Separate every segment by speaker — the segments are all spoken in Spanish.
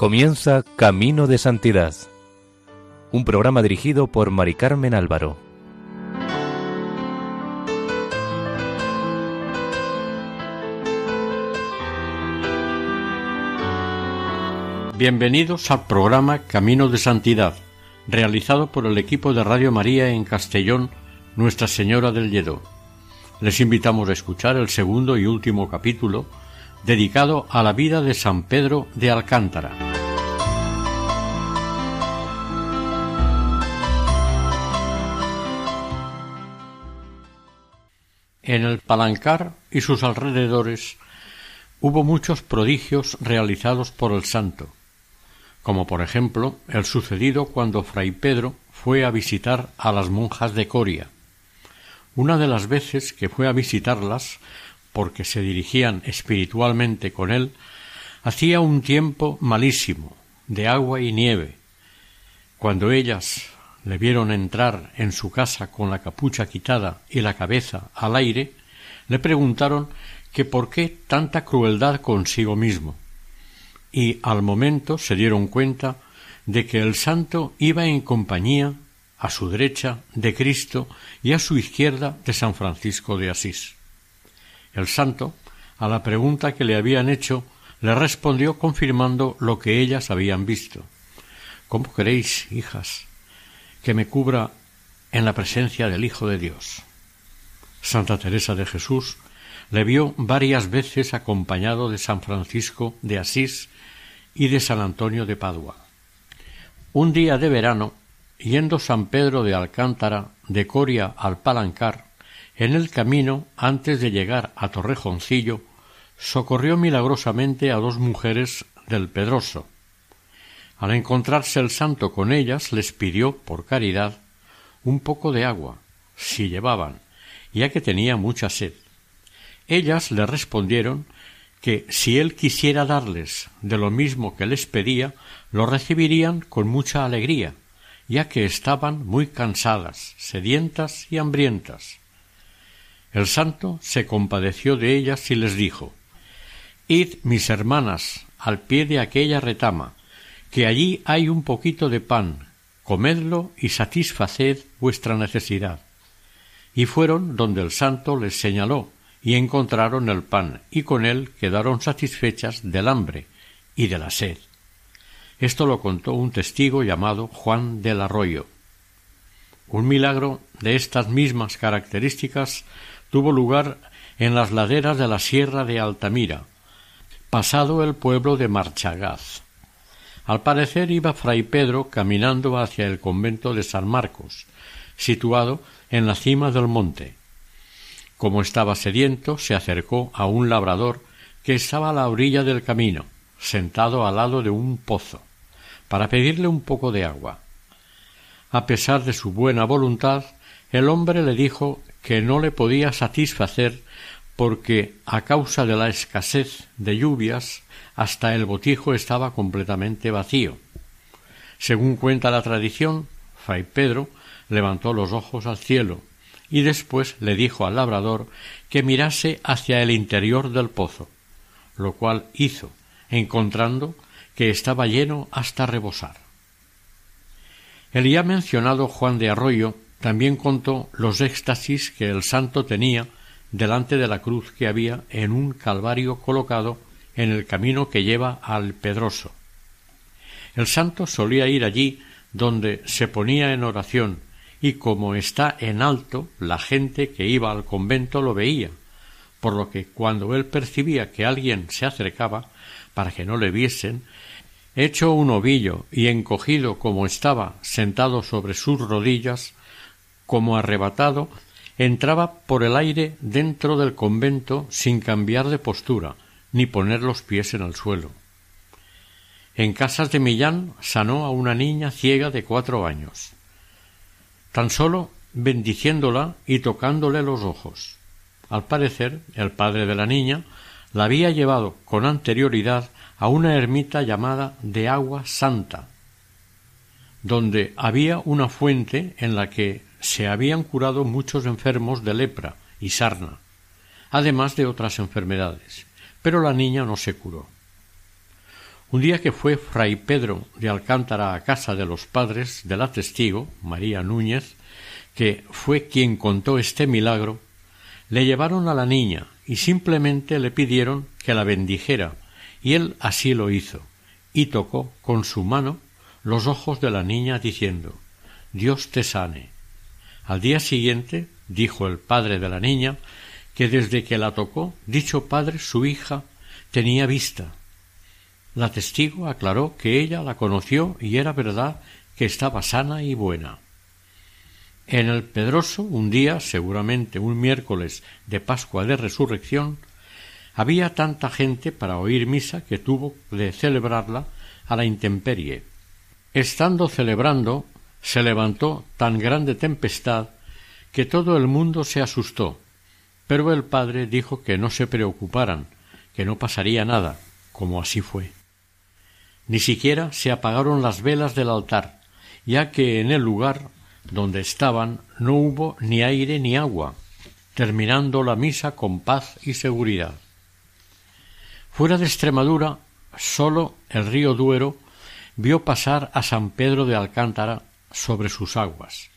Speaker 1: Comienza Camino de Santidad, un programa dirigido por Mari Carmen Álvaro.
Speaker 2: Bienvenidos al programa Camino de Santidad, realizado por el equipo de Radio María en Castellón, Nuestra Señora del Lledó. Les invitamos a escuchar el segundo y último capítulo dedicado a la vida de San Pedro de Alcántara. En el Palancar y sus alrededores hubo muchos prodigios realizados por el santo, como por ejemplo el sucedido cuando fray Pedro fue a visitar a las monjas de Coria. Una de las veces que fue a visitarlas, porque se dirigían espiritualmente con él, hacía un tiempo malísimo, de agua y nieve. Cuando ellas, le vieron entrar en su casa con la capucha quitada y la cabeza al aire, le preguntaron que por qué tanta crueldad consigo mismo. Y al momento se dieron cuenta de que el santo iba en compañía, a su derecha, de Cristo y a su izquierda de San Francisco de Asís. El santo, a la pregunta que le habían hecho, le respondió confirmando lo que ellas habían visto. ¿Cómo queréis, hijas, que me cubra en la presencia del Hijo de Dios. Santa Teresa de Jesús le vio varias veces acompañado de San Francisco de Asís y de San Antonio de Padua. Un día de verano, yendo San Pedro de Alcántara de Coria al Palancar, en el camino, antes de llegar a Torrejoncillo, socorrió milagrosamente a dos mujeres del Pedroso, al encontrarse el santo con ellas, les pidió, por caridad, un poco de agua, si llevaban, ya que tenía mucha sed. Ellas le respondieron que si él quisiera darles de lo mismo que les pedía, lo recibirían con mucha alegría, ya que estaban muy cansadas, sedientas y hambrientas. El santo se compadeció de ellas y les dijo Id, mis hermanas, al pie de aquella retama, que allí hay un poquito de pan, comedlo y satisfaced vuestra necesidad. Y fueron donde el santo les señaló, y encontraron el pan, y con él quedaron satisfechas del hambre y de la sed. Esto lo contó un testigo llamado Juan del Arroyo. Un milagro de estas mismas características tuvo lugar en las laderas de la Sierra de Altamira, pasado el pueblo de Marchagaz. Al parecer iba fray Pedro caminando hacia el convento de San Marcos, situado en la cima del monte. Como estaba sediento, se acercó a un labrador que estaba a la orilla del camino, sentado al lado de un pozo, para pedirle un poco de agua. A pesar de su buena voluntad, el hombre le dijo que no le podía satisfacer porque, a causa de la escasez de lluvias, hasta el botijo estaba completamente vacío. Según cuenta la tradición, Fray Pedro levantó los ojos al cielo y después le dijo al labrador que mirase hacia el interior del pozo, lo cual hizo, encontrando que estaba lleno hasta rebosar. El ya mencionado Juan de Arroyo también contó los éxtasis que el santo tenía delante de la cruz que había en un calvario colocado en el camino que lleva al Pedroso. El santo solía ir allí donde se ponía en oración y como está en alto la gente que iba al convento lo veía, por lo que cuando él percibía que alguien se acercaba para que no le viesen, hecho un ovillo y encogido como estaba sentado sobre sus rodillas, como arrebatado, entraba por el aire dentro del convento sin cambiar de postura, ni poner los pies en el suelo. En casas de Millán sanó a una niña ciega de cuatro años, tan solo bendiciéndola y tocándole los ojos. Al parecer, el padre de la niña la había llevado con anterioridad a una ermita llamada de agua santa, donde había una fuente en la que se habían curado muchos enfermos de lepra y sarna, además de otras enfermedades pero la niña no se curó. Un día que fue fray Pedro de Alcántara a casa de los padres de la testigo, María Núñez, que fue quien contó este milagro, le llevaron a la niña y simplemente le pidieron que la bendijera, y él así lo hizo, y tocó con su mano los ojos de la niña diciendo Dios te sane. Al día siguiente dijo el padre de la niña que desde que la tocó dicho padre su hija tenía vista la testigo aclaró que ella la conoció y era verdad que estaba sana y buena. En el Pedroso, un día, seguramente un miércoles de Pascua de Resurrección, había tanta gente para oír misa que tuvo de celebrarla a la intemperie. Estando celebrando, se levantó tan grande tempestad que todo el mundo se asustó, pero el padre dijo que no se preocuparan, que no pasaría nada, como así fue. Ni siquiera se apagaron las velas del altar, ya que en el lugar donde estaban no hubo ni aire ni agua, terminando la misa con paz y seguridad. Fuera de Extremadura, sólo el río Duero vio pasar a San Pedro de Alcántara sobre sus aguas.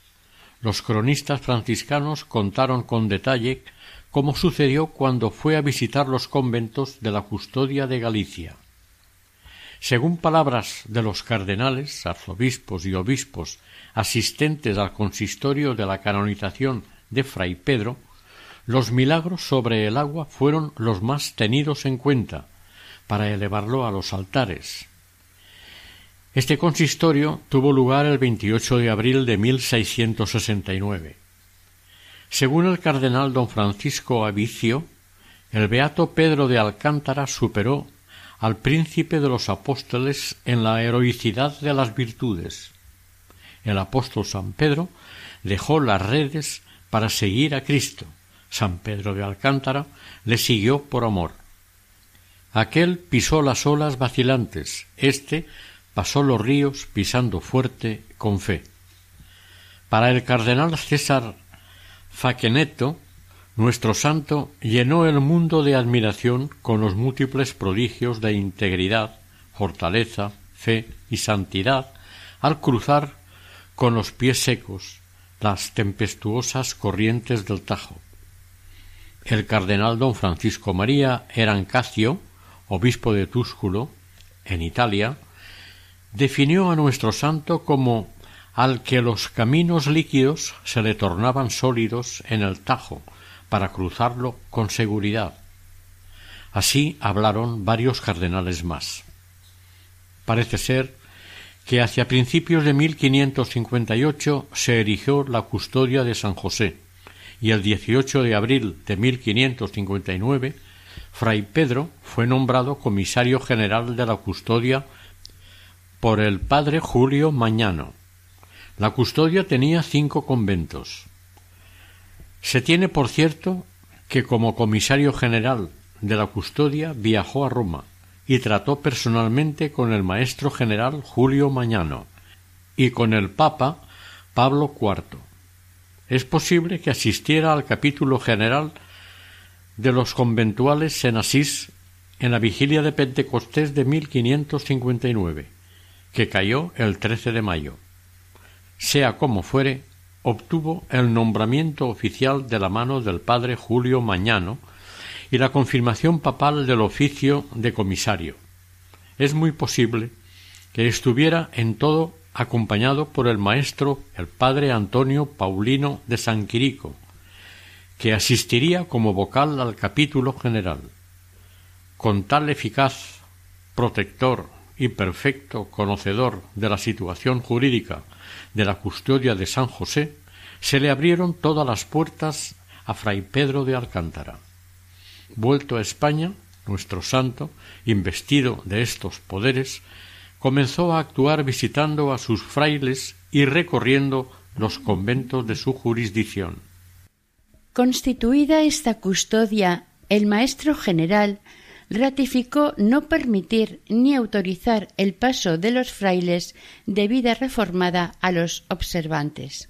Speaker 2: Los cronistas franciscanos contaron con detalle cómo sucedió cuando fue a visitar los conventos de la custodia de Galicia. Según palabras de los cardenales, arzobispos y obispos asistentes al consistorio de la canonización de Fray Pedro, los milagros sobre el agua fueron los más tenidos en cuenta para elevarlo a los altares. Este consistorio tuvo lugar el 28 de abril de 1669. Según el cardenal don Francisco Avicio, el beato Pedro de Alcántara superó al príncipe de los apóstoles en la heroicidad de las virtudes. El apóstol San Pedro dejó las redes para seguir a Cristo. San Pedro de Alcántara le siguió por amor. Aquel pisó las olas vacilantes, éste pasó los ríos pisando fuerte con fe. Para el cardenal César Faqueneto, nuestro santo llenó el mundo de admiración con los múltiples prodigios de integridad, fortaleza, fe y santidad al cruzar con los pies secos las tempestuosas corrientes del Tajo. El cardenal don Francisco María Erancacio, obispo de Túsculo, en Italia, definió a nuestro santo como al que los caminos líquidos se le tornaban sólidos en el Tajo, para cruzarlo con seguridad. Así hablaron varios cardenales más. Parece ser que hacia principios de 1558 se erigió la custodia de San José y el 18 de abril de 1559 Fray Pedro fue nombrado comisario general de la custodia por el padre Julio Mañano. La custodia tenía cinco conventos, se tiene por cierto que como comisario general de la custodia viajó a Roma y trató personalmente con el maestro general Julio Mañano y con el Papa Pablo IV. Es posible que asistiera al capítulo general de los conventuales en Asís en la vigilia de Pentecostés de 1559, que cayó el 13 de mayo. Sea como fuere, obtuvo el nombramiento oficial de la mano del padre Julio Mañano y la confirmación papal del oficio de comisario. Es muy posible que estuviera en todo acompañado por el maestro el padre Antonio Paulino de San Quirico, que asistiría como vocal al capítulo general. Con tal eficaz protector y perfecto conocedor de la situación jurídica de la custodia de San José, se le abrieron todas las puertas a Fray Pedro de Alcántara. Vuelto a España, nuestro santo, investido de estos poderes, comenzó a actuar visitando a sus frailes y recorriendo los conventos de su jurisdicción.
Speaker 3: Constituida esta custodia, el maestro general ratificó no permitir ni autorizar el paso de los frailes de vida reformada a los observantes.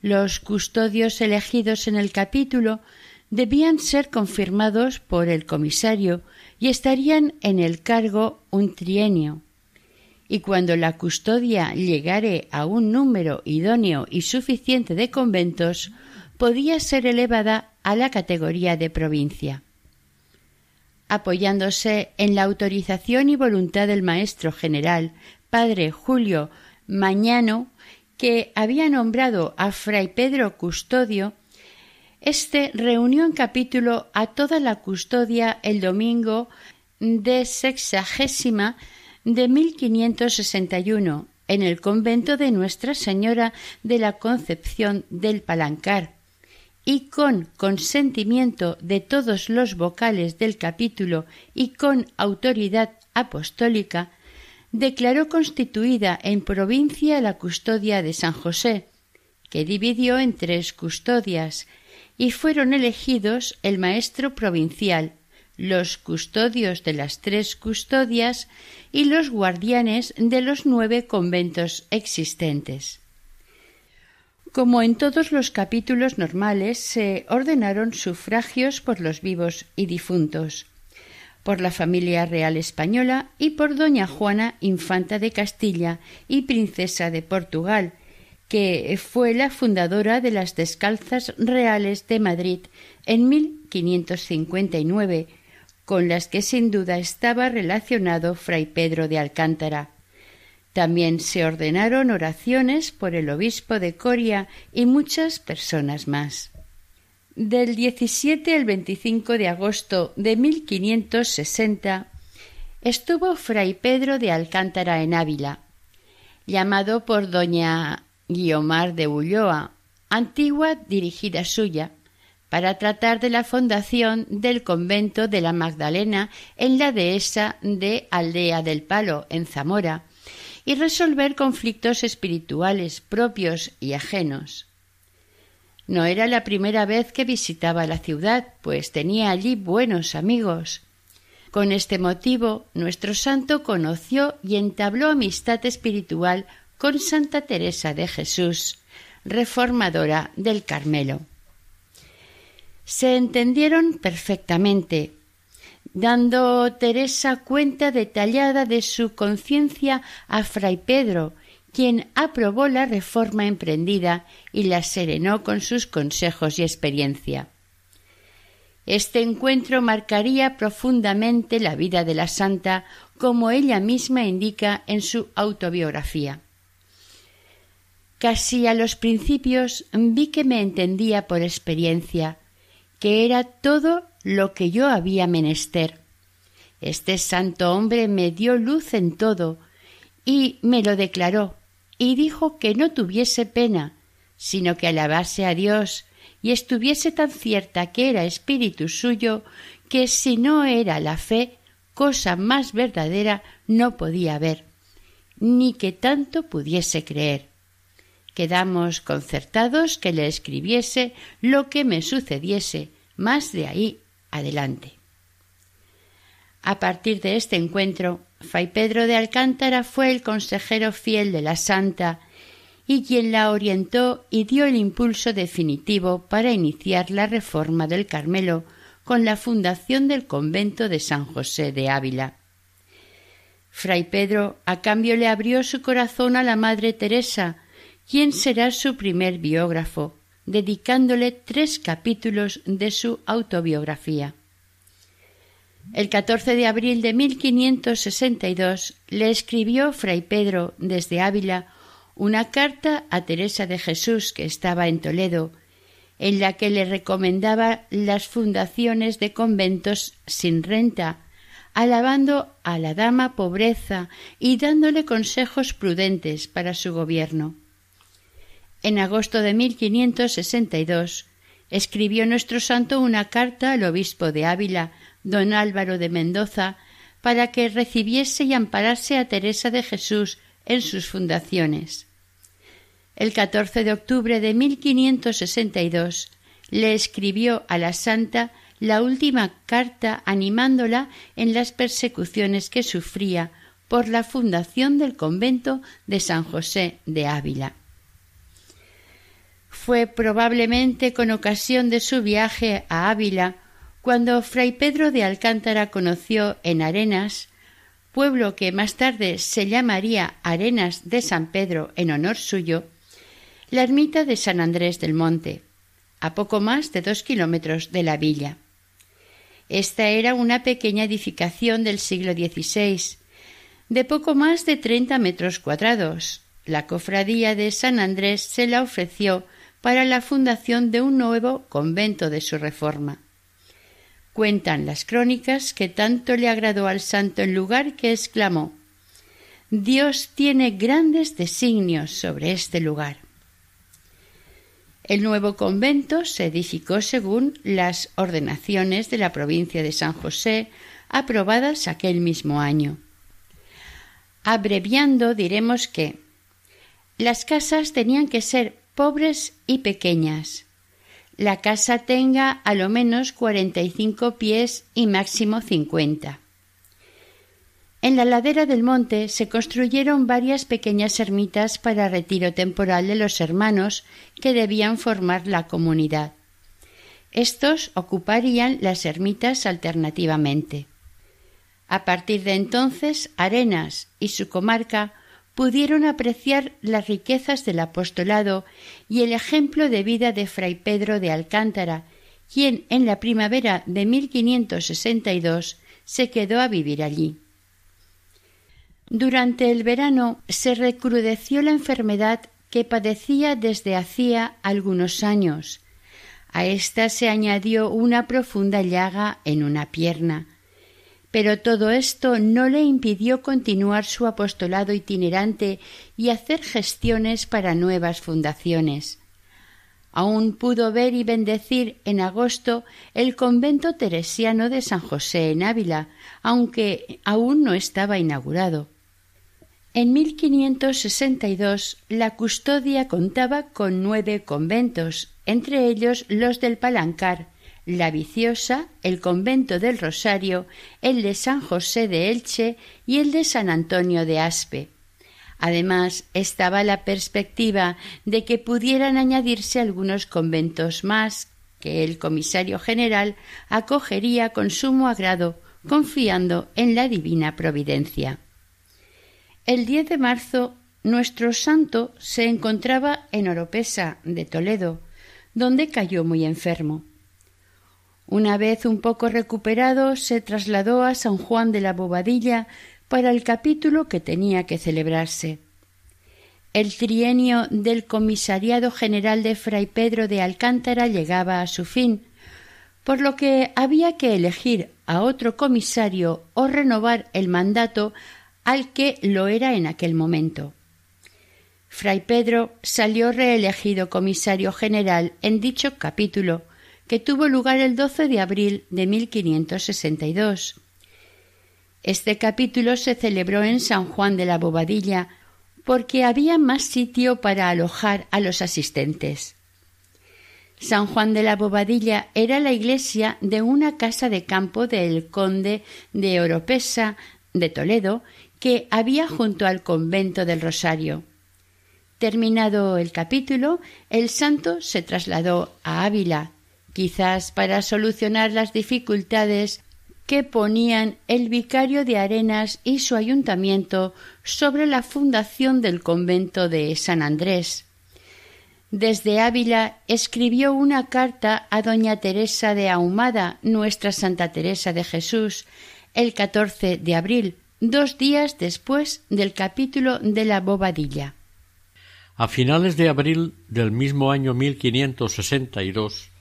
Speaker 3: Los custodios elegidos en el capítulo debían ser confirmados por el comisario y estarían en el cargo un trienio. Y cuando la custodia llegare a un número idóneo y suficiente de conventos, podía ser elevada a la categoría de provincia. Apoyándose en la autorización y voluntad del maestro general, padre Julio Mañano, que había nombrado a fray Pedro custodio, este reunió en capítulo a toda la custodia el domingo de sexagésima de 1561 en el convento de Nuestra Señora de la Concepción del Palancar y con consentimiento de todos los vocales del capítulo y con autoridad apostólica, declaró constituida en provincia la custodia de San José, que dividió en tres custodias, y fueron elegidos el maestro provincial, los custodios de las tres custodias y los guardianes de los nueve conventos existentes. Como en todos los capítulos normales, se ordenaron sufragios por los vivos y difuntos, por la familia real española y por doña Juana, infanta de Castilla y princesa de Portugal, que fue la fundadora de las Descalzas Reales de Madrid en 1559, con las que sin duda estaba relacionado fray Pedro de Alcántara. También se ordenaron oraciones por el obispo de Coria y muchas personas más. Del 17 al 25 de agosto de 1560 estuvo fray Pedro de Alcántara en Ávila, llamado por doña Guiomar de Ulloa, antigua dirigida suya, para tratar de la fundación del convento de la Magdalena en la dehesa de Aldea del Palo, en Zamora, y resolver conflictos espirituales propios y ajenos. No era la primera vez que visitaba la ciudad, pues tenía allí buenos amigos. Con este motivo, nuestro santo conoció y entabló amistad espiritual con Santa Teresa de Jesús, reformadora del Carmelo. Se entendieron perfectamente, dando Teresa cuenta detallada de su conciencia a Fray Pedro, quien aprobó la reforma emprendida y la serenó con sus consejos y experiencia. Este encuentro marcaría profundamente la vida de la santa, como ella misma indica en su autobiografía. Casi a los principios vi que me entendía por experiencia, que era todo lo que yo había menester. Este santo hombre me dio luz en todo y me lo declaró, y dijo que no tuviese pena, sino que alabase a Dios y estuviese tan cierta que era espíritu suyo, que si no era la fe, cosa más verdadera no podía haber, ni que tanto pudiese creer. Quedamos concertados que le escribiese lo que me sucediese, más de ahí adelante. A partir de este encuentro, Fray Pedro de Alcántara fue el consejero fiel de la Santa y quien la orientó y dio el impulso definitivo para iniciar la reforma del Carmelo con la fundación del convento de San José de Ávila. Fray Pedro a cambio le abrió su corazón a la Madre Teresa, quien será su primer biógrafo, dedicándole tres capítulos de su autobiografía. El 14 de abril de 1562 le escribió Fray Pedro desde Ávila una carta a Teresa de Jesús que estaba en Toledo, en la que le recomendaba las fundaciones de conventos sin renta, alabando a la dama pobreza y dándole consejos prudentes para su gobierno. En agosto de 1562 escribió nuestro santo una carta al obispo de Ávila, don Álvaro de Mendoza, para que recibiese y amparase a Teresa de Jesús en sus fundaciones. El 14 de octubre de 1562 le escribió a la santa la última carta animándola en las persecuciones que sufría por la fundación del convento de San José de Ávila. Fue probablemente con ocasión de su viaje a Ávila cuando Fray Pedro de Alcántara conoció en Arenas, pueblo que más tarde se llamaría Arenas de San Pedro en honor suyo, la ermita de San Andrés del Monte, a poco más de dos kilómetros de la villa. Esta era una pequeña edificación del siglo XVI, de poco más de treinta metros cuadrados. La cofradía de San Andrés se la ofreció para la fundación de un nuevo convento de su reforma. Cuentan las crónicas que tanto le agradó al santo el lugar que exclamó Dios tiene grandes designios sobre este lugar. El nuevo convento se edificó según las ordenaciones de la provincia de San José aprobadas aquel mismo año. Abreviando diremos que las casas tenían que ser pobres y pequeñas, la casa tenga a lo menos cuarenta y cinco pies y máximo cincuenta. En la ladera del monte se construyeron varias pequeñas ermitas para retiro temporal de los hermanos que debían formar la comunidad. Estos ocuparían las ermitas alternativamente. A partir de entonces, Arenas y su comarca pudieron apreciar las riquezas del apostolado y el ejemplo de vida de Fray Pedro de Alcántara, quien en la primavera de 1562 se quedó a vivir allí. Durante el verano se recrudeció la enfermedad que padecía desde hacía algunos años. A ésta se añadió una profunda llaga en una pierna, pero todo esto no le impidió continuar su apostolado itinerante y hacer gestiones para nuevas fundaciones. Aún pudo ver y bendecir en agosto el convento teresiano de San José en Ávila, aunque aún no estaba inaugurado. En 1562 la custodia contaba con nueve conventos, entre ellos los del Palancar, la Viciosa, el convento del Rosario, el de San José de Elche y el de San Antonio de Aspe. Además, estaba la perspectiva de que pudieran añadirse algunos conventos más que el comisario general acogería con sumo agrado, confiando en la divina providencia. El 10 de marzo, nuestro santo se encontraba en Oropesa de Toledo, donde cayó muy enfermo. Una vez un poco recuperado, se trasladó a San Juan de la Bobadilla para el capítulo que tenía que celebrarse. El trienio del Comisariado General de Fray Pedro de Alcántara llegaba a su fin, por lo que había que elegir a otro comisario o renovar el mandato al que lo era en aquel momento. Fray Pedro salió reelegido comisario general en dicho capítulo, que tuvo lugar el 12 de abril de 1562. Este capítulo se celebró en San Juan de la Bobadilla porque había más sitio para alojar a los asistentes. San Juan de la Bobadilla era la iglesia de una casa de campo del conde de Oropesa de Toledo que había junto al convento del Rosario. Terminado el capítulo, el santo se trasladó a Ávila, quizás para solucionar las dificultades que ponían el vicario de Arenas y su ayuntamiento sobre la fundación del convento de San Andrés. Desde Ávila escribió una carta a doña Teresa de Ahumada, nuestra Santa Teresa de Jesús, el 14 de abril, dos días después del capítulo de la Bobadilla.
Speaker 2: A finales de abril del mismo año 1562,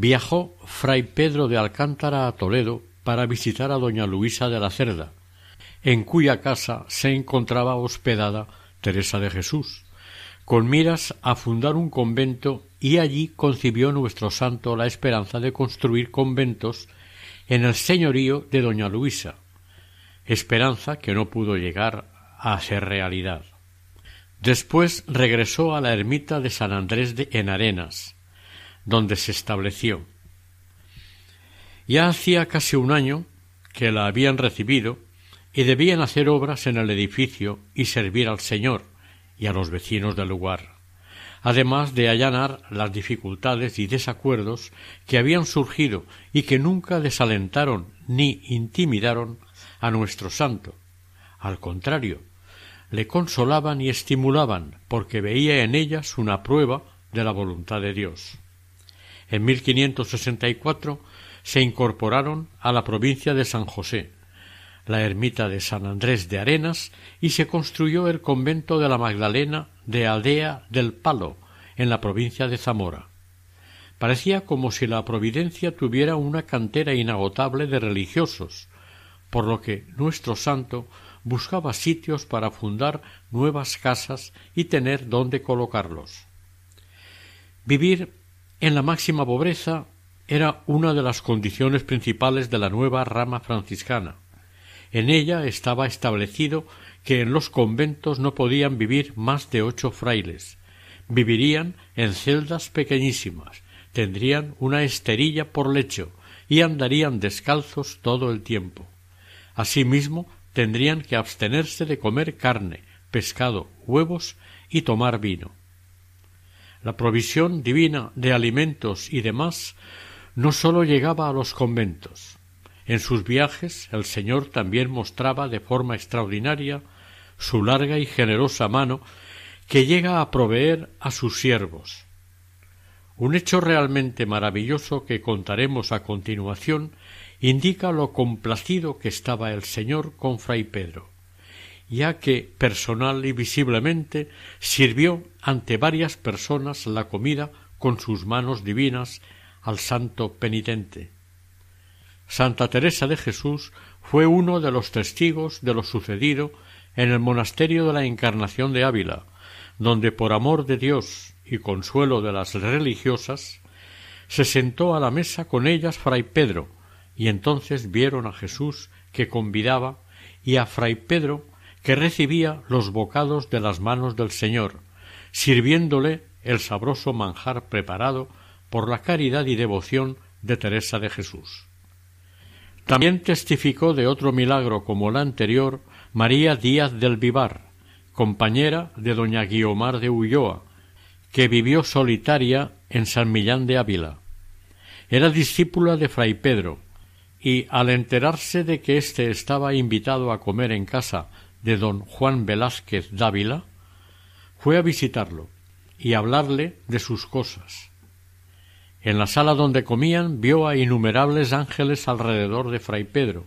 Speaker 2: viajó fray Pedro de Alcántara a Toledo para visitar a doña Luisa de la Cerda, en cuya casa se encontraba hospedada Teresa de Jesús, con miras a fundar un convento y allí concibió nuestro santo la esperanza de construir conventos en el señorío de doña Luisa, esperanza que no pudo llegar a ser realidad. Después regresó a la ermita de San Andrés de en Arenas, donde se estableció. Ya hacía casi un año que la habían recibido y debían hacer obras en el edificio y servir al Señor y a los vecinos del lugar, además de allanar las dificultades y desacuerdos que habían surgido y que nunca desalentaron ni intimidaron a nuestro santo. Al contrario, le consolaban y estimulaban porque veía en ellas una prueba de la voluntad de Dios. En 1564 se incorporaron a la provincia de San José, la ermita de San Andrés de Arenas y se construyó el convento de la Magdalena de Aldea del Palo, en la provincia de Zamora. Parecía como si la providencia tuviera una cantera inagotable de religiosos, por lo que nuestro santo buscaba sitios para fundar nuevas casas y tener dónde colocarlos. Vivir en la máxima pobreza era una de las condiciones principales de la nueva rama franciscana. En ella estaba establecido que en los conventos no podían vivir más de ocho frailes. Vivirían en celdas pequeñísimas, tendrían una esterilla por lecho y andarían descalzos todo el tiempo. Asimismo, tendrían que abstenerse de comer carne, pescado, huevos y tomar vino. La provisión divina de alimentos y demás no sólo llegaba a los conventos. En sus viajes el Señor también mostraba de forma extraordinaria su larga y generosa mano que llega a proveer a sus siervos. Un hecho realmente maravilloso que contaremos a continuación indica lo complacido que estaba el Señor con Fray Pedro, ya que personal y visiblemente sirvió ante varias personas la comida con sus manos divinas al santo penitente. Santa Teresa de Jesús fue uno de los testigos de lo sucedido en el monasterio de la Encarnación de Ávila, donde por amor de Dios y consuelo de las religiosas, se sentó a la mesa con ellas fray Pedro, y entonces vieron a Jesús que convidaba y a Fray Pedro que recibía los bocados de las manos del Señor, sirviéndole el sabroso manjar preparado por la caridad y devoción de Teresa de Jesús. También testificó de otro milagro como la anterior María Díaz del Vivar, compañera de doña Guiomar de Ulloa, que vivió solitaria en San Millán de Ávila. Era discípula de Fray Pedro, y al enterarse de que éste estaba invitado a comer en casa de don Juan Velázquez Dávila, fue a visitarlo y hablarle de sus cosas. En la sala donde comían vio a innumerables ángeles alrededor de fray Pedro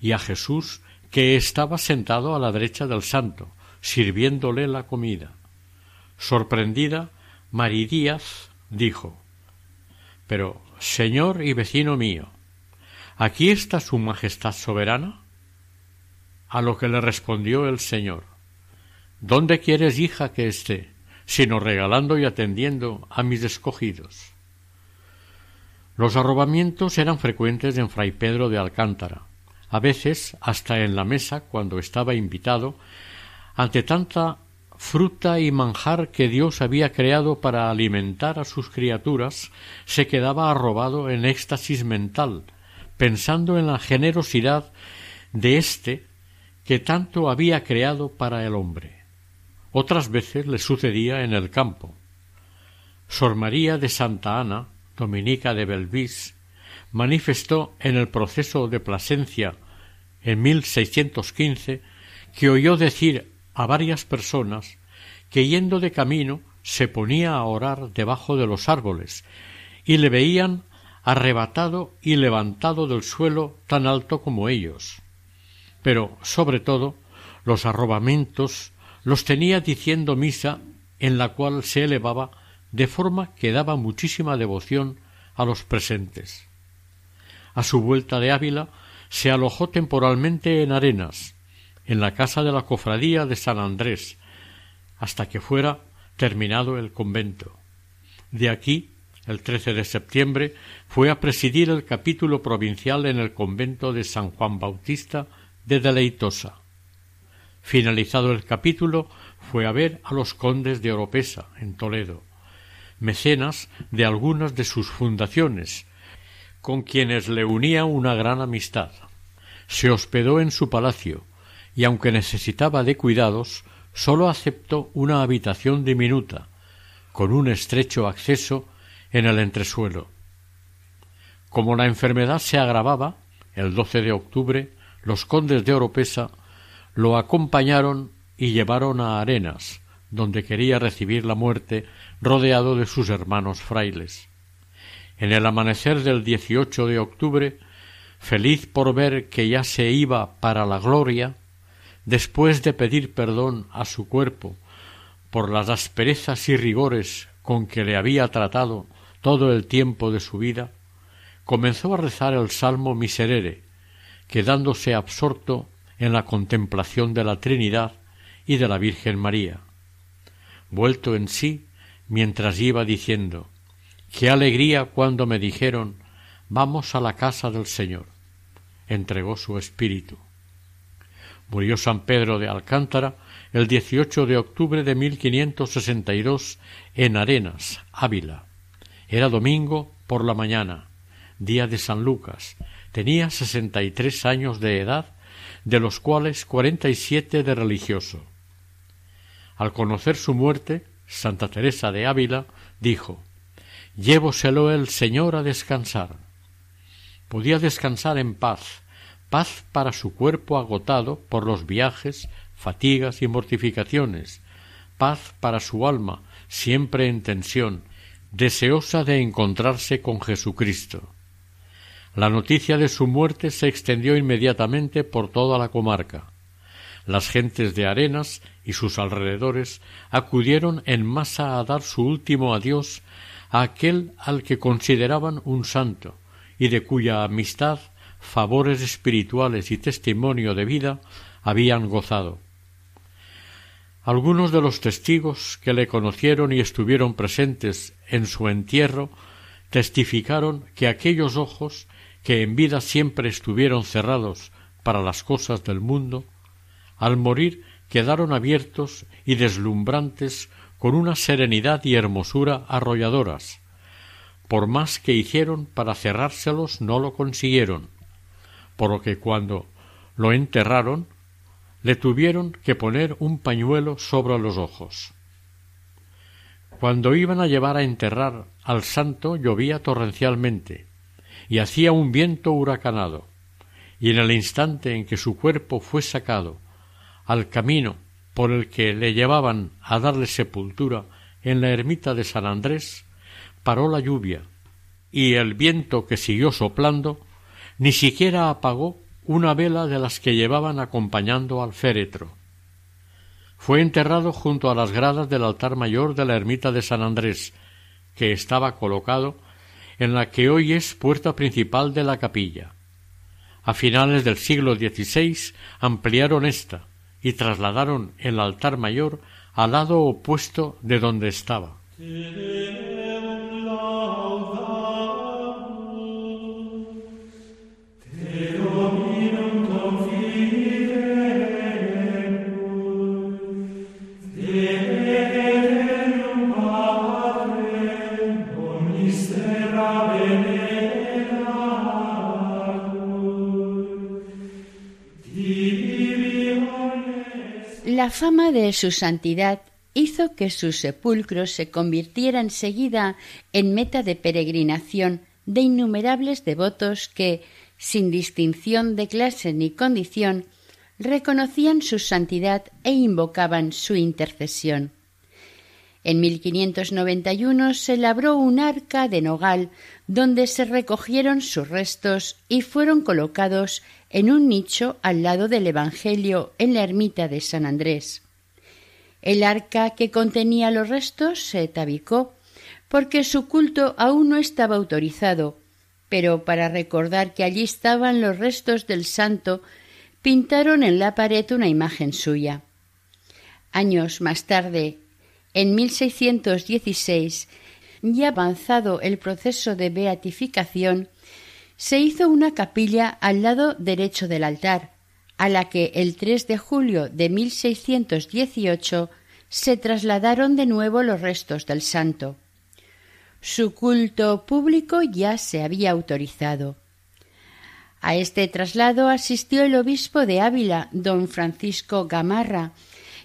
Speaker 2: y a Jesús que estaba sentado a la derecha del santo, sirviéndole la comida. Sorprendida, Díaz dijo Pero, señor y vecino mío, ¿Aquí está su Majestad soberana? A lo que le respondió el Señor ¿Dónde quieres, hija, que esté, sino regalando y atendiendo a mis escogidos? Los arrobamientos eran frecuentes en Fray Pedro de Alcántara, a veces hasta en la mesa cuando estaba invitado, ante tanta fruta y manjar que Dios había creado para alimentar a sus criaturas, se quedaba arrobado en éxtasis mental, pensando en la generosidad de éste que tanto había creado para el hombre. Otras veces le sucedía en el campo. Sor María de Santa Ana, dominica de Belvis, manifestó en el proceso de Plasencia en 1615 que oyó decir a varias personas que yendo de camino se ponía a orar debajo de los árboles y le veían arrebatado y levantado del suelo tan alto como ellos. Pero, sobre todo, los arrobamientos los tenía diciendo misa en la cual se elevaba de forma que daba muchísima devoción a los presentes. A su vuelta de Ávila se alojó temporalmente en Arenas, en la casa de la cofradía de San Andrés, hasta que fuera terminado el convento. De aquí el 13 de septiembre, fue a presidir el capítulo provincial en el convento de San Juan Bautista de Deleitosa. Finalizado el capítulo, fue a ver a los condes de Oropesa, en Toledo, mecenas de algunas de sus fundaciones, con quienes le unía una gran amistad. Se hospedó en su palacio, y aunque necesitaba de cuidados, sólo aceptó una habitación diminuta, con un estrecho acceso en el entresuelo. Como la enfermedad se agravaba, el 12 de octubre, los condes de Oropesa lo acompañaron y llevaron a Arenas, donde quería recibir la muerte rodeado de sus hermanos frailes. En el amanecer del 18 de octubre, feliz por ver que ya se iba para la gloria, después de pedir perdón a su cuerpo por las asperezas y rigores con que le había tratado todo el tiempo de su vida, comenzó a rezar el Salmo Miserere, quedándose absorto en la contemplación de la Trinidad y de la Virgen María. Vuelto en sí, mientras iba diciendo Qué alegría cuando me dijeron Vamos a la casa del Señor. Entregó su espíritu. Murió San Pedro de Alcántara el 18 de octubre de 1562 en Arenas, Ávila. Era domingo por la mañana, día de San Lucas. Tenía sesenta y tres años de edad, de los cuales cuarenta y siete de religioso. Al conocer su muerte, Santa Teresa de Ávila dijo Llévoselo el Señor a descansar. Podía descansar en paz, paz para su cuerpo agotado por los viajes, fatigas y mortificaciones, paz para su alma, siempre en tensión, deseosa de encontrarse con Jesucristo. La noticia de su muerte se extendió inmediatamente por toda la comarca. Las gentes de Arenas y sus alrededores acudieron en masa a dar su último adiós a aquel al que consideraban un santo y de cuya amistad, favores espirituales y testimonio de vida habían gozado. Algunos de los testigos que le conocieron y estuvieron presentes en su entierro testificaron que aquellos ojos que en vida siempre estuvieron cerrados para las cosas del mundo, al morir quedaron abiertos y deslumbrantes con una serenidad y hermosura arrolladoras. Por más que hicieron para cerrárselos no lo consiguieron, por lo que cuando lo enterraron le tuvieron que poner un pañuelo sobre los ojos. Cuando iban a llevar a enterrar al santo llovía torrencialmente y hacía un viento huracanado, y en el instante en que su cuerpo fue sacado al camino por el que le llevaban a darle sepultura en la ermita de San Andrés, paró la lluvia, y el viento que siguió soplando ni siquiera apagó una vela de las que llevaban acompañando al féretro. Fue enterrado junto a las gradas del altar mayor de la ermita de San Andrés, que estaba colocado en la que hoy es puerta principal de la capilla. A finales del siglo XVI ampliaron esta y trasladaron el altar mayor al lado opuesto de donde estaba.
Speaker 3: La fama de su santidad hizo que su sepulcro se convirtiera enseguida en meta de peregrinación de innumerables devotos que, sin distinción de clase ni condición, reconocían su santidad e invocaban su intercesión. En 1591 se labró un arca de nogal donde se recogieron sus restos y fueron colocados en un nicho al lado del Evangelio en la ermita de San Andrés. El arca que contenía los restos se tabicó porque su culto aún no estaba autorizado, pero para recordar que allí estaban los restos del santo, pintaron en la pared una imagen suya. Años más tarde, en 1616, ya avanzado el proceso de beatificación, se hizo una capilla al lado derecho del altar, a la que el 3 de julio de 1618 se trasladaron de nuevo los restos del santo. Su culto público ya se había autorizado. A este traslado asistió el obispo de Ávila, don Francisco Gamarra,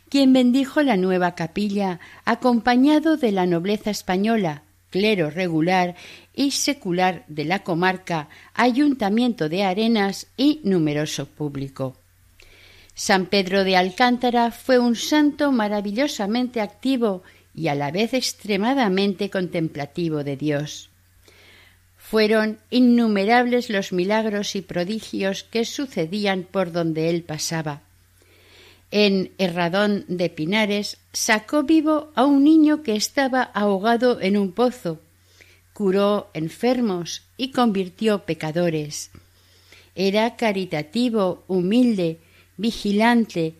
Speaker 3: quien bendijo la nueva capilla, acompañado de la nobleza española, clero regular y secular de la comarca, ayuntamiento de Arenas y numeroso público. San Pedro de Alcántara fue un santo maravillosamente activo y a la vez extremadamente contemplativo de Dios. Fueron innumerables los milagros y prodigios que sucedían por donde él pasaba. En Herradón de Pinares sacó vivo a un niño que estaba ahogado en un pozo, curó enfermos y convirtió pecadores. Era caritativo, humilde, vigilante,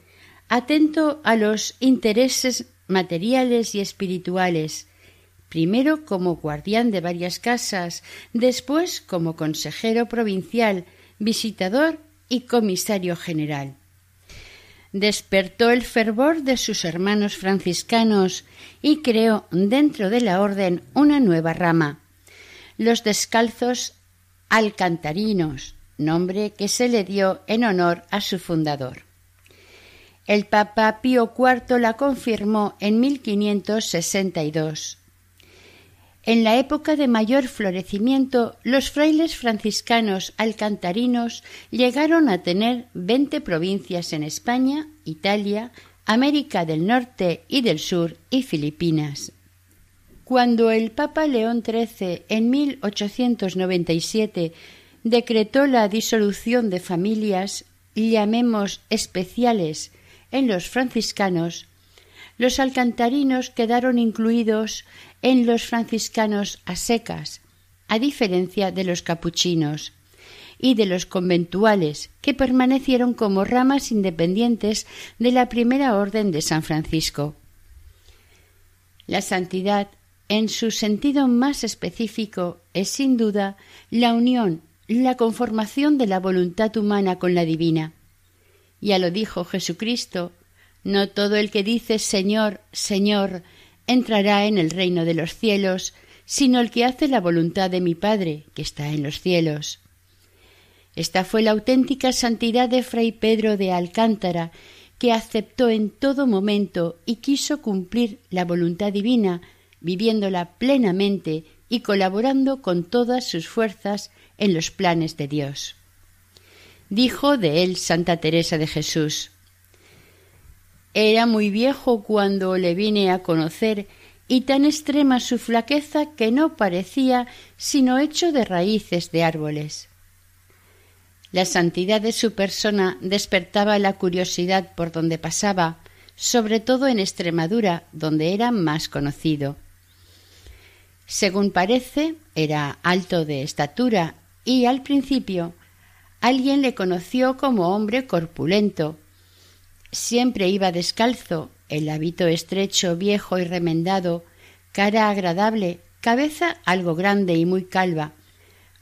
Speaker 3: atento a los intereses materiales y espirituales, primero como guardián de varias casas, después como consejero provincial, visitador y comisario general. Despertó el fervor de sus hermanos franciscanos y creó dentro de la orden una nueva rama, los descalzos alcantarinos, nombre que se le dio en honor a su fundador. El Papa Pío IV la confirmó en 1562. En la época de mayor florecimiento, los frailes franciscanos alcantarinos llegaron a tener veinte provincias en España, Italia, América del Norte y del Sur y Filipinas. Cuando el Papa León XIII en 1897 decretó la disolución de familias, llamemos especiales, en los franciscanos, los alcantarinos quedaron incluidos en los franciscanos a secas, a diferencia de los capuchinos y de los conventuales, que permanecieron como ramas independientes de la primera orden de San Francisco. La santidad, en su sentido más específico, es sin duda la unión, la conformación de la voluntad humana con la divina. Ya lo dijo Jesucristo, no todo el que dice Señor, Señor, entrará en el reino de los cielos, sino el que hace la voluntad de mi Padre, que está en los cielos. Esta fue la auténtica santidad de Fray Pedro de Alcántara, que aceptó en todo momento y quiso cumplir la voluntad divina, viviéndola plenamente y colaborando con todas sus fuerzas en los planes de Dios. Dijo de él Santa Teresa de Jesús Era muy viejo cuando le vine a conocer y tan extrema su flaqueza que no parecía sino hecho de raíces de árboles. La santidad de su persona despertaba la curiosidad por donde pasaba, sobre todo en Extremadura, donde era más conocido. Según parece, era alto de estatura y al principio Alguien le conoció como hombre corpulento. Siempre iba descalzo, el hábito estrecho, viejo y remendado, cara agradable, cabeza algo grande y muy calva,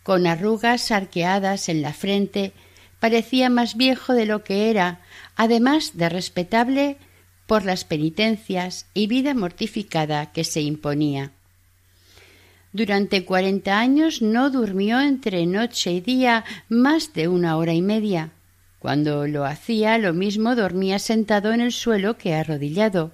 Speaker 3: con arrugas arqueadas en la frente, parecía más viejo de lo que era, además de respetable por las penitencias y vida mortificada que se imponía. Durante cuarenta años no durmió entre noche y día más de una hora y media. Cuando lo hacía, lo mismo dormía sentado en el suelo que arrodillado.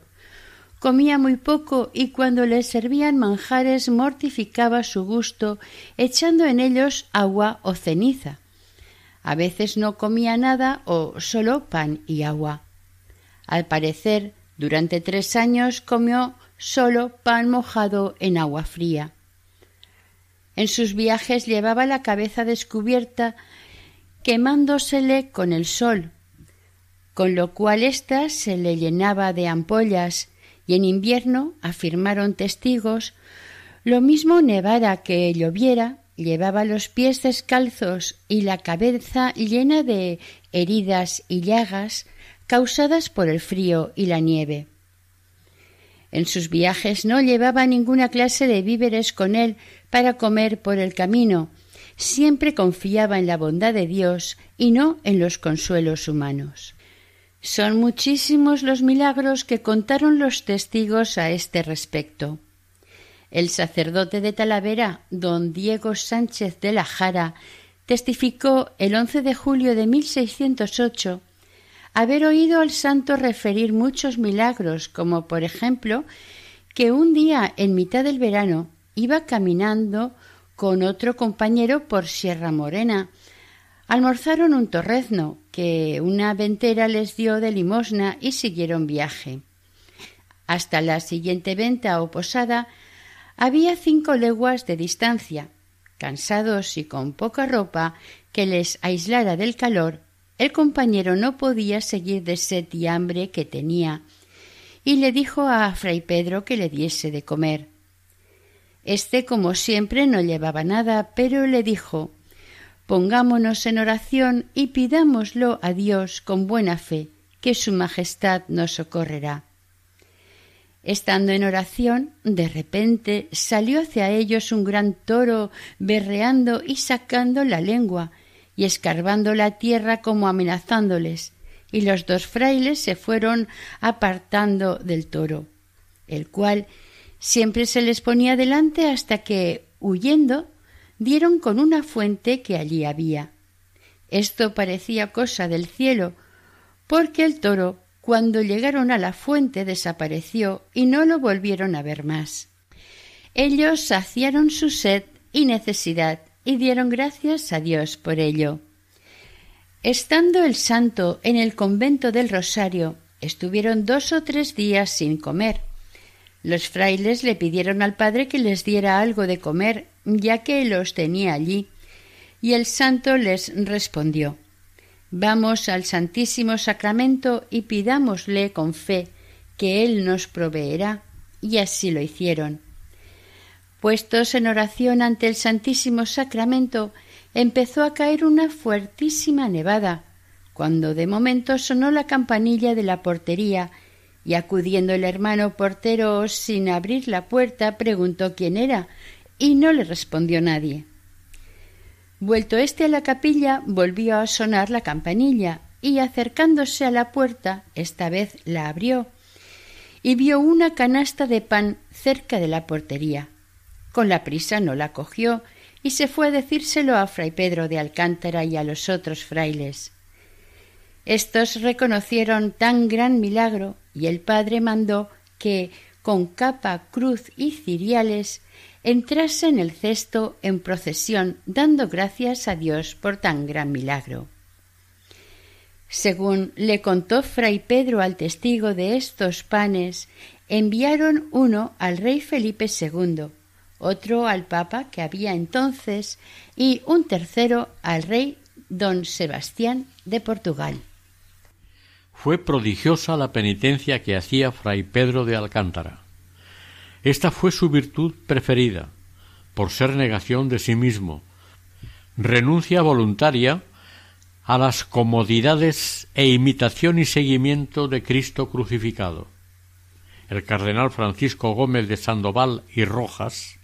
Speaker 3: Comía muy poco y cuando le servían manjares mortificaba su gusto echando en ellos agua o ceniza. A veces no comía nada o solo pan y agua. Al parecer, durante tres años comió solo pan mojado en agua fría. En sus viajes llevaba la cabeza descubierta quemándosele con el sol, con lo cual ésta se le llenaba de ampollas y en invierno, afirmaron testigos, lo mismo nevara que lloviera, llevaba los pies descalzos y la cabeza llena de heridas y llagas causadas por el frío y la nieve. En sus viajes no llevaba ninguna clase de víveres con él para comer por el camino. Siempre confiaba en la bondad de Dios y no en los consuelos humanos. Son muchísimos los milagros que contaron los testigos a este respecto. El sacerdote de Talavera, don Diego Sánchez de la Jara, testificó el 11 de julio de 1608 haber oído al santo referir muchos milagros, como por ejemplo que un día en mitad del verano iba caminando con otro compañero por Sierra Morena. Almorzaron un torrezno que una ventera les dio de limosna y siguieron viaje. Hasta la siguiente venta o posada había cinco leguas de distancia. Cansados y con poca ropa que les aislara del calor, el compañero no podía seguir de sed y hambre que tenía, y le dijo a fray Pedro que le diese de comer. Este, como siempre, no llevaba nada, pero le dijo Pongámonos en oración y pidámoslo a Dios con buena fe, que su Majestad nos socorrerá. Estando en oración, de repente salió hacia ellos un gran toro, berreando y sacando la lengua, y escarbando la tierra como amenazándoles, y los dos frailes se fueron apartando del toro, el cual siempre se les ponía delante hasta que, huyendo, dieron con una fuente que allí había. Esto parecía cosa del cielo, porque el toro, cuando llegaron a la fuente, desapareció y no lo volvieron a ver más. Ellos saciaron su sed y necesidad y dieron gracias a Dios por ello. Estando el santo en el convento del Rosario, estuvieron dos o tres días sin comer. Los frailes le pidieron al padre que les diera algo de comer, ya que los tenía allí, y el santo les respondió Vamos al Santísimo Sacramento y pidámosle con fe que Él nos proveerá. Y así lo hicieron. Puestos en oración ante el Santísimo Sacramento, empezó a caer una fuertísima nevada, cuando de momento sonó la campanilla de la portería, y acudiendo el hermano portero sin abrir la puerta, preguntó quién era, y no le respondió nadie. Vuelto éste a la capilla, volvió a sonar la campanilla, y acercándose a la puerta, esta vez la abrió, y vio una canasta de pan cerca de la portería. Con la prisa no la cogió y se fue a decírselo a fray Pedro de Alcántara y a los otros frailes. Estos reconocieron tan gran milagro y el padre mandó que, con capa, cruz y ciriales, entrase en el cesto en procesión dando gracias a Dios por tan gran milagro. Según le contó fray Pedro al testigo de estos panes, enviaron uno al rey Felipe II, otro al Papa que había entonces y un tercero al rey don Sebastián de Portugal.
Speaker 2: Fue prodigiosa la penitencia que hacía fray Pedro de Alcántara. Esta fue su virtud preferida, por ser negación de sí mismo, renuncia voluntaria a las comodidades e imitación y seguimiento de Cristo crucificado. El cardenal Francisco Gómez de Sandoval y Rojas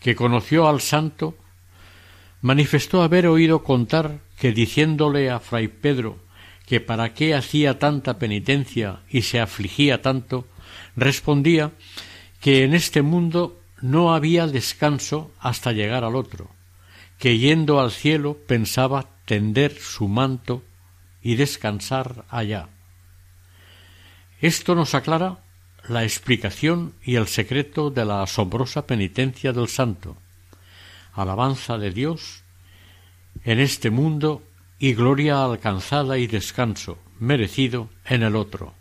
Speaker 2: que conoció al santo, manifestó haber oído contar que diciéndole a fray Pedro que para qué hacía tanta penitencia y se afligía tanto, respondía que en este mundo no había descanso hasta llegar al otro, que yendo al cielo pensaba tender su manto y descansar allá. Esto nos aclara la explicación y el secreto de la asombrosa penitencia del santo, alabanza de Dios en este mundo y gloria alcanzada y descanso merecido en el otro.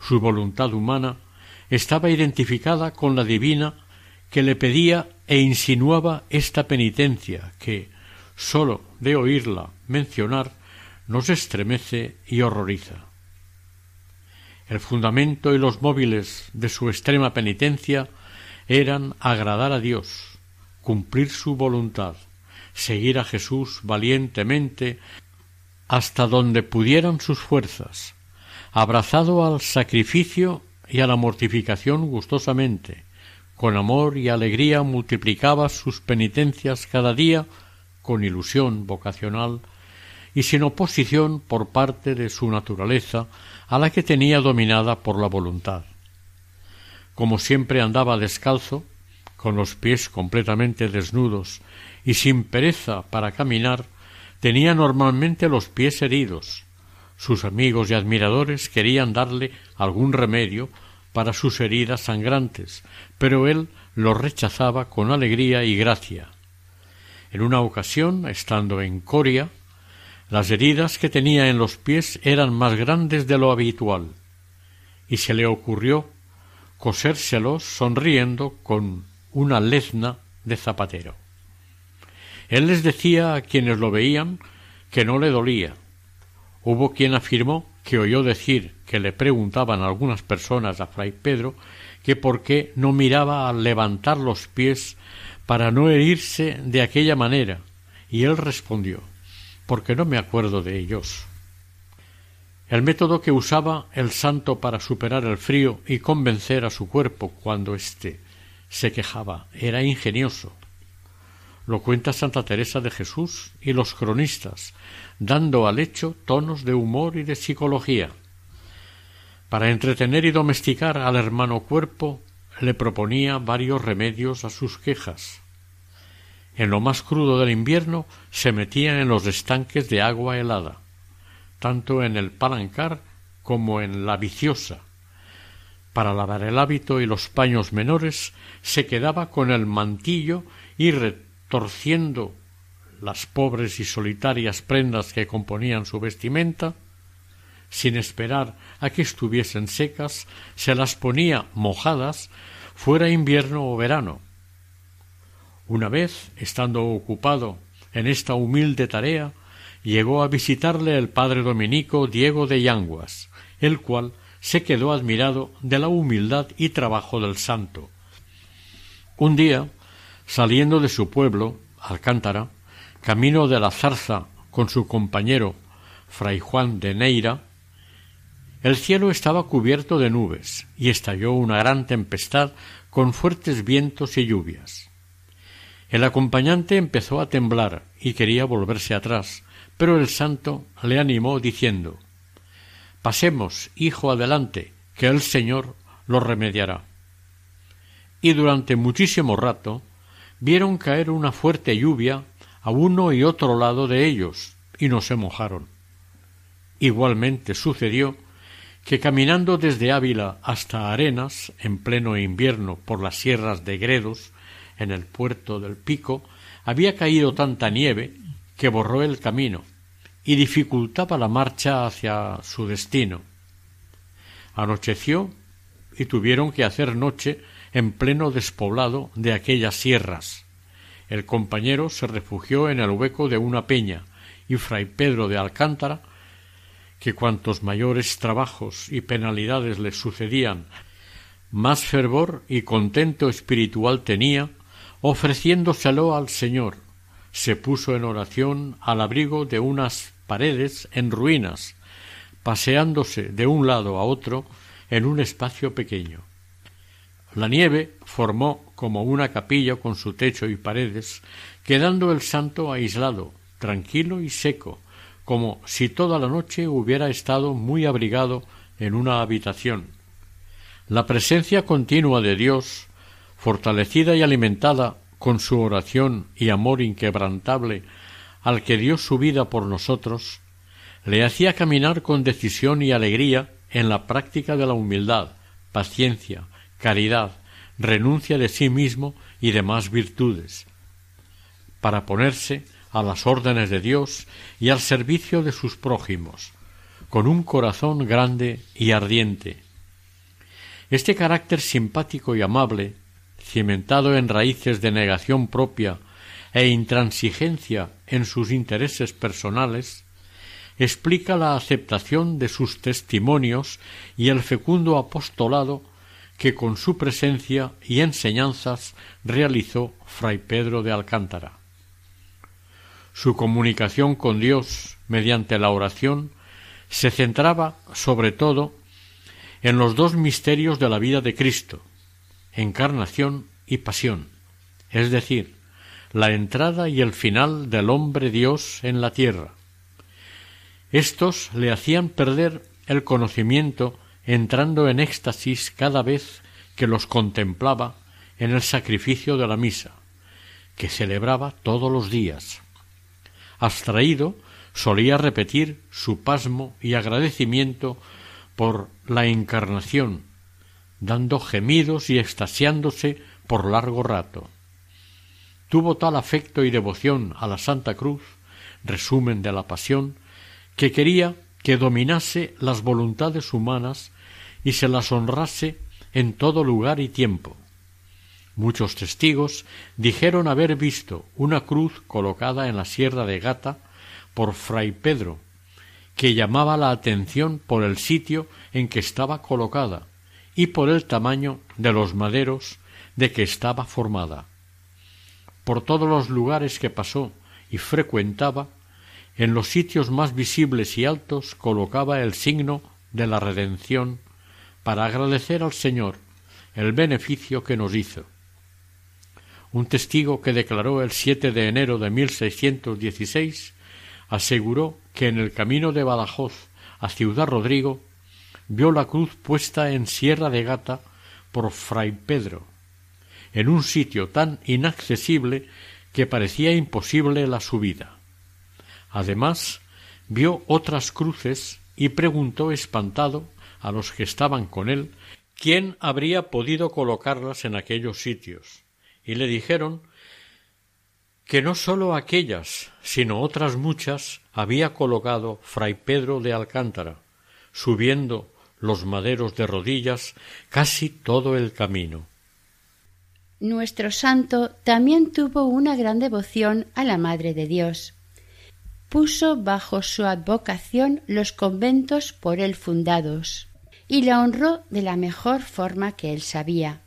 Speaker 2: Su voluntad humana estaba identificada con la divina que le pedía e insinuaba esta penitencia que, sólo de oírla mencionar, nos estremece y horroriza. El fundamento y los móviles de su extrema penitencia eran agradar a Dios, cumplir su voluntad, seguir a Jesús valientemente hasta donde pudieran sus fuerzas, abrazado al sacrificio y a la mortificación gustosamente, con amor y alegría multiplicaba sus penitencias cada día con ilusión vocacional y sin oposición por parte de su naturaleza a la que tenía dominada por la voluntad. Como siempre andaba descalzo, con los pies completamente desnudos y sin pereza para caminar, tenía normalmente los pies heridos, Sus amigos y admiradores querían darle algún remedio para sus heridas sangrantes, pero él lo rechazaba con alegría y gracia. En una ocasión, estando en Coria, las heridas que tenía en los pies eran más grandes de lo habitual, y se le ocurrió cosérselos sonriendo con una lezna de zapatero. Él les decía a quienes lo veían que no le dolía. Hubo quien afirmó que oyó decir que le preguntaban algunas personas a fray Pedro que por qué no miraba al levantar los pies para no herirse de aquella manera, y él respondió porque no me acuerdo de ellos. El método que usaba el santo para superar el frío y convencer a su cuerpo cuando éste se quejaba era ingenioso. Lo cuenta Santa Teresa de Jesús y los cronistas, dando al hecho tonos de humor y de psicología. Para entretener y domesticar al hermano cuerpo, le proponía varios remedios a sus quejas. En lo más crudo del invierno se metía en los estanques de agua helada, tanto en el palancar como en la viciosa. Para lavar el hábito y los paños menores se quedaba con el mantillo y retorciendo las pobres y solitarias prendas que componían su vestimenta, sin esperar a que estuviesen secas, se las ponía mojadas, fuera invierno o verano. Una vez, estando ocupado en esta humilde tarea, llegó a visitarle el padre dominico Diego de Yanguas, el cual se quedó admirado de la humildad y trabajo del santo. Un día, saliendo de su pueblo, Alcántara, camino de la zarza con su compañero fray Juan de Neira, el cielo estaba cubierto de nubes y estalló una gran tempestad con fuertes vientos y lluvias. El acompañante empezó a temblar y quería volverse atrás, pero el santo le animó diciendo Pasemos, hijo, adelante, que el Señor lo remediará. Y durante muchísimo rato vieron caer una fuerte lluvia a uno y otro lado de ellos, y no se mojaron. Igualmente sucedió que caminando desde Ávila hasta Arenas, en pleno invierno por las sierras de Gredos, en el puerto del Pico, había caído tanta nieve que borró el camino y dificultaba la marcha hacia su destino. Anocheció y tuvieron que hacer noche en pleno despoblado de aquellas sierras. El compañero se refugió en el hueco de una peña y fray Pedro de Alcántara, que cuantos mayores trabajos y penalidades le sucedían, más fervor y contento espiritual tenía, ofreciéndoselo al Señor, se puso en oración al abrigo de unas paredes en ruinas, paseándose de un lado a otro en un espacio pequeño. La nieve formó como una capilla con su techo y paredes, quedando el santo aislado, tranquilo y seco, como si toda la noche hubiera estado muy abrigado en una habitación. La presencia continua de Dios, fortalecida y alimentada con su oración y amor inquebrantable al que dio su vida por nosotros, le hacía caminar con decisión y alegría en la práctica de la humildad, paciencia, caridad, renuncia de sí mismo y demás virtudes, para ponerse a las órdenes de Dios y al servicio de sus prójimos, con un corazón grande y ardiente. Este carácter simpático y amable, cimentado en raíces de negación propia e intransigencia en sus intereses personales, explica la aceptación de sus testimonios y el fecundo apostolado que con su presencia y enseñanzas realizó fray Pedro de Alcántara. Su comunicación con Dios mediante la oración se centraba sobre todo en los dos misterios de la vida de Cristo, encarnación y pasión, es decir, la entrada y el final del hombre Dios en la tierra. Estos le hacían perder el conocimiento entrando en éxtasis cada vez que los contemplaba en el sacrificio de la misa, que celebraba todos los días. Abstraído, solía repetir su pasmo y agradecimiento por la encarnación, dando gemidos y extasiándose por largo rato. Tuvo tal afecto y devoción a la Santa Cruz, resumen de la Pasión, que quería que dominase las voluntades humanas y se las honrase en todo lugar y tiempo. Muchos testigos dijeron haber visto una cruz colocada en la sierra de Gata por fray Pedro, que llamaba la atención por el sitio en que estaba colocada y por el tamaño de los maderos de que estaba formada. Por todos los lugares que pasó y frecuentaba, en los sitios más visibles y altos colocaba el signo de la redención para agradecer al Señor el beneficio que nos hizo. Un testigo que declaró el 7 de enero de 1616 aseguró que en el camino de Badajoz a Ciudad Rodrigo vio la cruz puesta en Sierra de Gata por Fray Pedro, en un sitio tan inaccesible que parecía imposible la subida. Además, vio otras cruces y preguntó espantado a los que estaban con él quién habría podido colocarlas en aquellos sitios y le dijeron que no sólo aquellas, sino otras muchas había colocado fray Pedro de Alcántara, subiendo los maderos de rodillas casi todo el camino.
Speaker 3: Nuestro santo también tuvo una gran devoción a la Madre de Dios. Puso bajo su advocación los conventos por él fundados y la honró de la mejor forma que él sabía.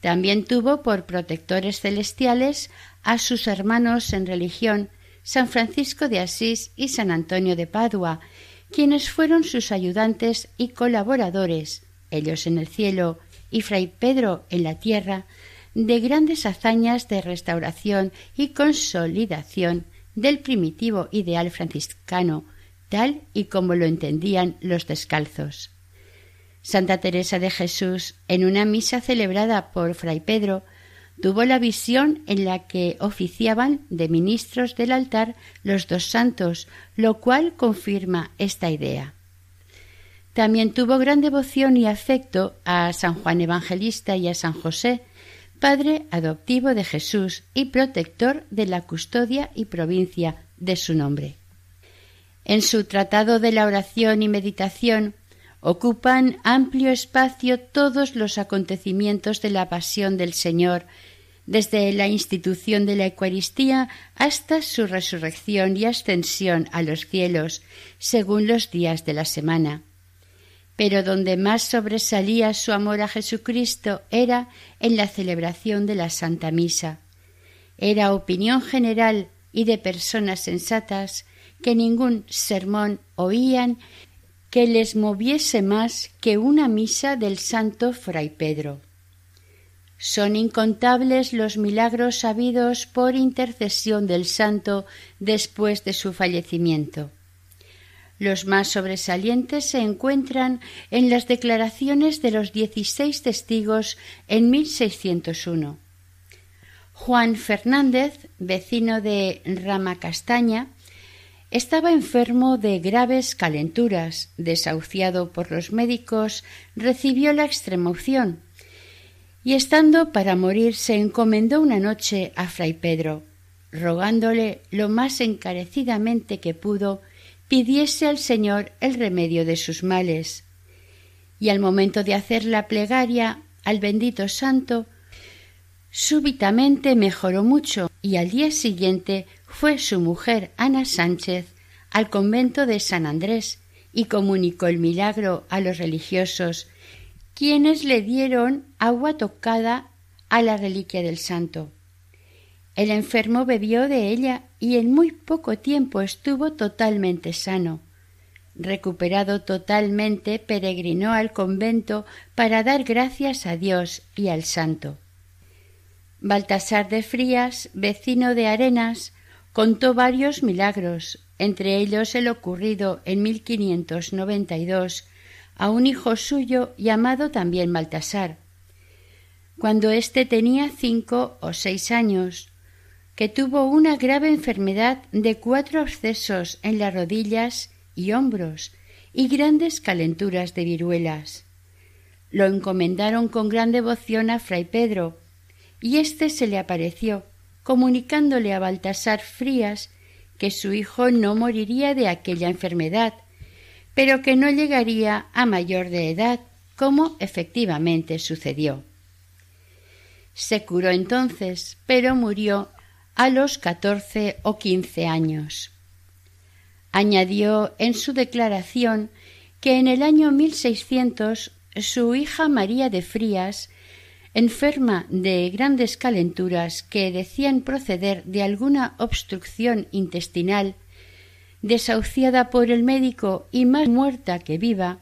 Speaker 3: También tuvo por protectores celestiales a sus hermanos en religión, San Francisco de Asís y San Antonio de Padua, quienes fueron sus ayudantes y colaboradores, ellos en el cielo y Fray Pedro en la tierra, de grandes hazañas de restauración y consolidación del primitivo ideal franciscano, tal y como lo entendían los descalzos. Santa Teresa de Jesús, en una misa celebrada por Fray Pedro, tuvo la visión en la que oficiaban de ministros del altar los dos santos, lo cual confirma esta idea. También tuvo gran devoción y afecto a San Juan Evangelista y a San José, padre adoptivo de Jesús y protector de la custodia y provincia de su nombre. En su Tratado de la Oración y Meditación ocupan amplio espacio todos los acontecimientos de la pasión del Señor, desde la institución de la Eucaristía hasta su resurrección y ascensión a los cielos, según los días de la semana. Pero donde más sobresalía su amor a Jesucristo era en la celebración de la Santa Misa. Era opinión general y de personas sensatas que ningún sermón oían que les moviese más que una misa del santo fray Pedro. Son incontables los milagros sabidos por intercesión del santo después de su fallecimiento. Los más sobresalientes se encuentran en las declaraciones de los dieciséis testigos en 1601. Juan Fernández, vecino de Rama Castaña, estaba enfermo de graves calenturas. Desahuciado por los médicos, recibió la extremoción y estando para morir se encomendó una noche a fray Pedro, rogándole lo más encarecidamente que pudo pidiese al Señor el remedio de sus males. Y al momento de hacer la plegaria al bendito santo, súbitamente mejoró mucho y al día siguiente fue su mujer Ana Sánchez al convento de San Andrés y comunicó el milagro a los religiosos, quienes le dieron agua tocada a la reliquia del santo. El enfermo bebió de ella y en muy poco tiempo estuvo totalmente sano. Recuperado totalmente, peregrinó al convento para dar gracias a Dios y al santo. Baltasar de Frías, vecino de Arenas, contó varios milagros, entre ellos el ocurrido en 1592 a un hijo suyo llamado también Baltasar. Cuando éste tenía cinco o seis años, que tuvo una grave enfermedad de cuatro abscesos en las rodillas y hombros y grandes calenturas de viruelas. Lo encomendaron con gran devoción a fray Pedro, y éste se le apareció, comunicándole a Baltasar Frías que su hijo no moriría de aquella enfermedad, pero que no llegaría a mayor de edad, como efectivamente sucedió. Se curó entonces, pero murió a los catorce o quince años. Añadió en su declaración que en el año 1600 su hija María de Frías, enferma de grandes calenturas que decían proceder de alguna obstrucción intestinal, desahuciada por el médico y más muerta que viva,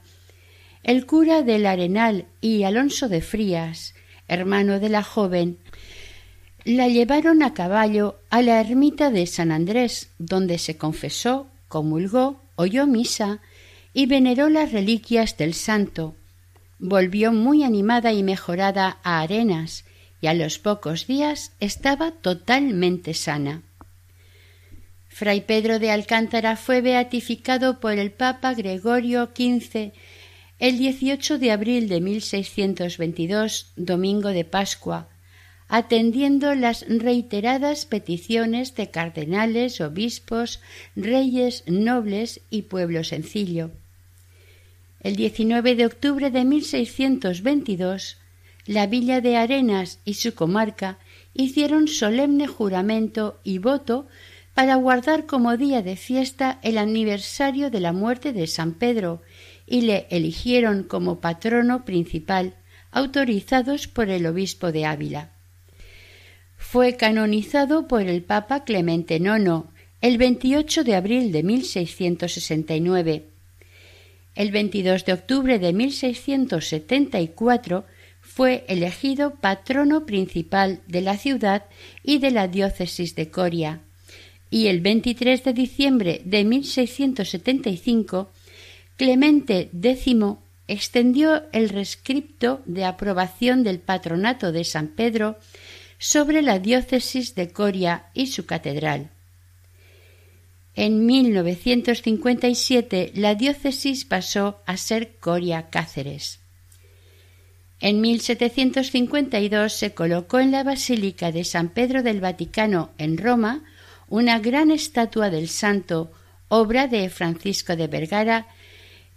Speaker 3: el cura del Arenal y Alonso de Frías, hermano de la joven, la llevaron a caballo a la ermita de San Andrés, donde se confesó, comulgó, oyó misa y veneró las reliquias del santo. Volvió muy animada y mejorada a Arenas, y a los pocos días estaba totalmente sana. Fray Pedro de Alcántara fue beatificado por el Papa Gregorio XV el 18 de abril de 1622, domingo de Pascua, atendiendo las reiteradas peticiones de cardenales, obispos, reyes, nobles y pueblo sencillo. El 19 de octubre de 1622, la villa de Arenas y su comarca hicieron solemne juramento y voto para guardar como día de fiesta el aniversario de la muerte de San Pedro y le eligieron como patrono principal, autorizados por el obispo de Ávila. Fue canonizado por el Papa Clemente IX el 28 de abril de 1669. El 22 de octubre de 1674 fue elegido patrono principal de la ciudad y de la diócesis de Coria, y el 23 de diciembre de 1675 Clemente X extendió el rescripto de aprobación del patronato de San Pedro sobre la diócesis de Coria y su catedral. En 1957 la diócesis pasó a ser Coria Cáceres. En 1752 se colocó en la Basílica de San Pedro del Vaticano en Roma una gran estatua del santo, obra de Francisco de Vergara,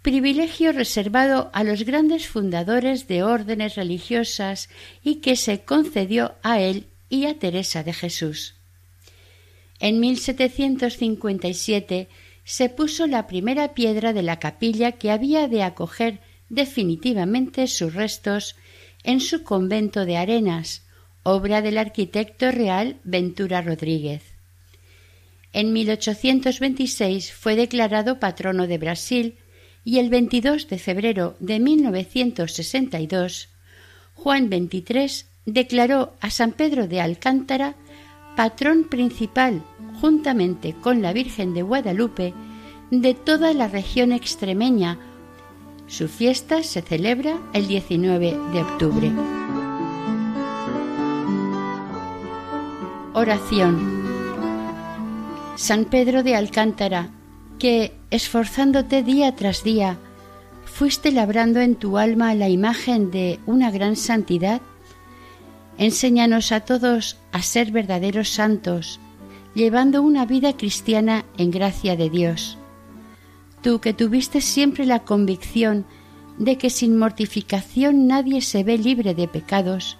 Speaker 3: privilegio reservado a los grandes fundadores de órdenes religiosas y que se concedió a él y a Teresa de Jesús. En 1757 se puso la primera piedra de la capilla que había de acoger definitivamente sus restos en su convento de Arenas, obra del arquitecto real Ventura Rodríguez. En 1826 fue declarado patrono de Brasil y el 22 de febrero de 1962, Juan XXIII declaró a San Pedro de Alcántara patrón principal, juntamente con la Virgen de Guadalupe, de toda la región extremeña. Su fiesta se celebra el 19 de octubre. Oración. San Pedro de Alcántara, que, esforzándote día tras día, fuiste labrando en tu alma la imagen de una gran santidad, enséñanos a todos a ser verdaderos santos, llevando una vida cristiana en gracia de Dios. Tú que tuviste siempre la convicción de que sin mortificación nadie se ve libre de pecados,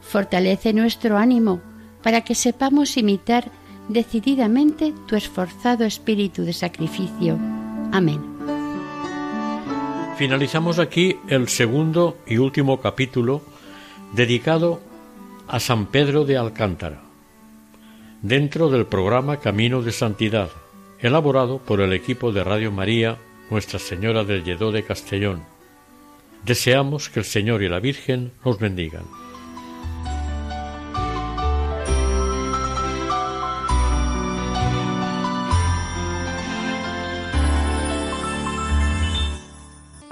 Speaker 3: fortalece nuestro ánimo para que sepamos imitar decididamente tu esforzado espíritu de sacrificio. Amén.
Speaker 2: Finalizamos aquí el segundo y último capítulo dedicado a San Pedro de Alcántara, dentro del programa Camino de Santidad, elaborado por el equipo de Radio María Nuestra Señora del Lledó de Castellón. Deseamos que el Señor y la Virgen nos bendigan.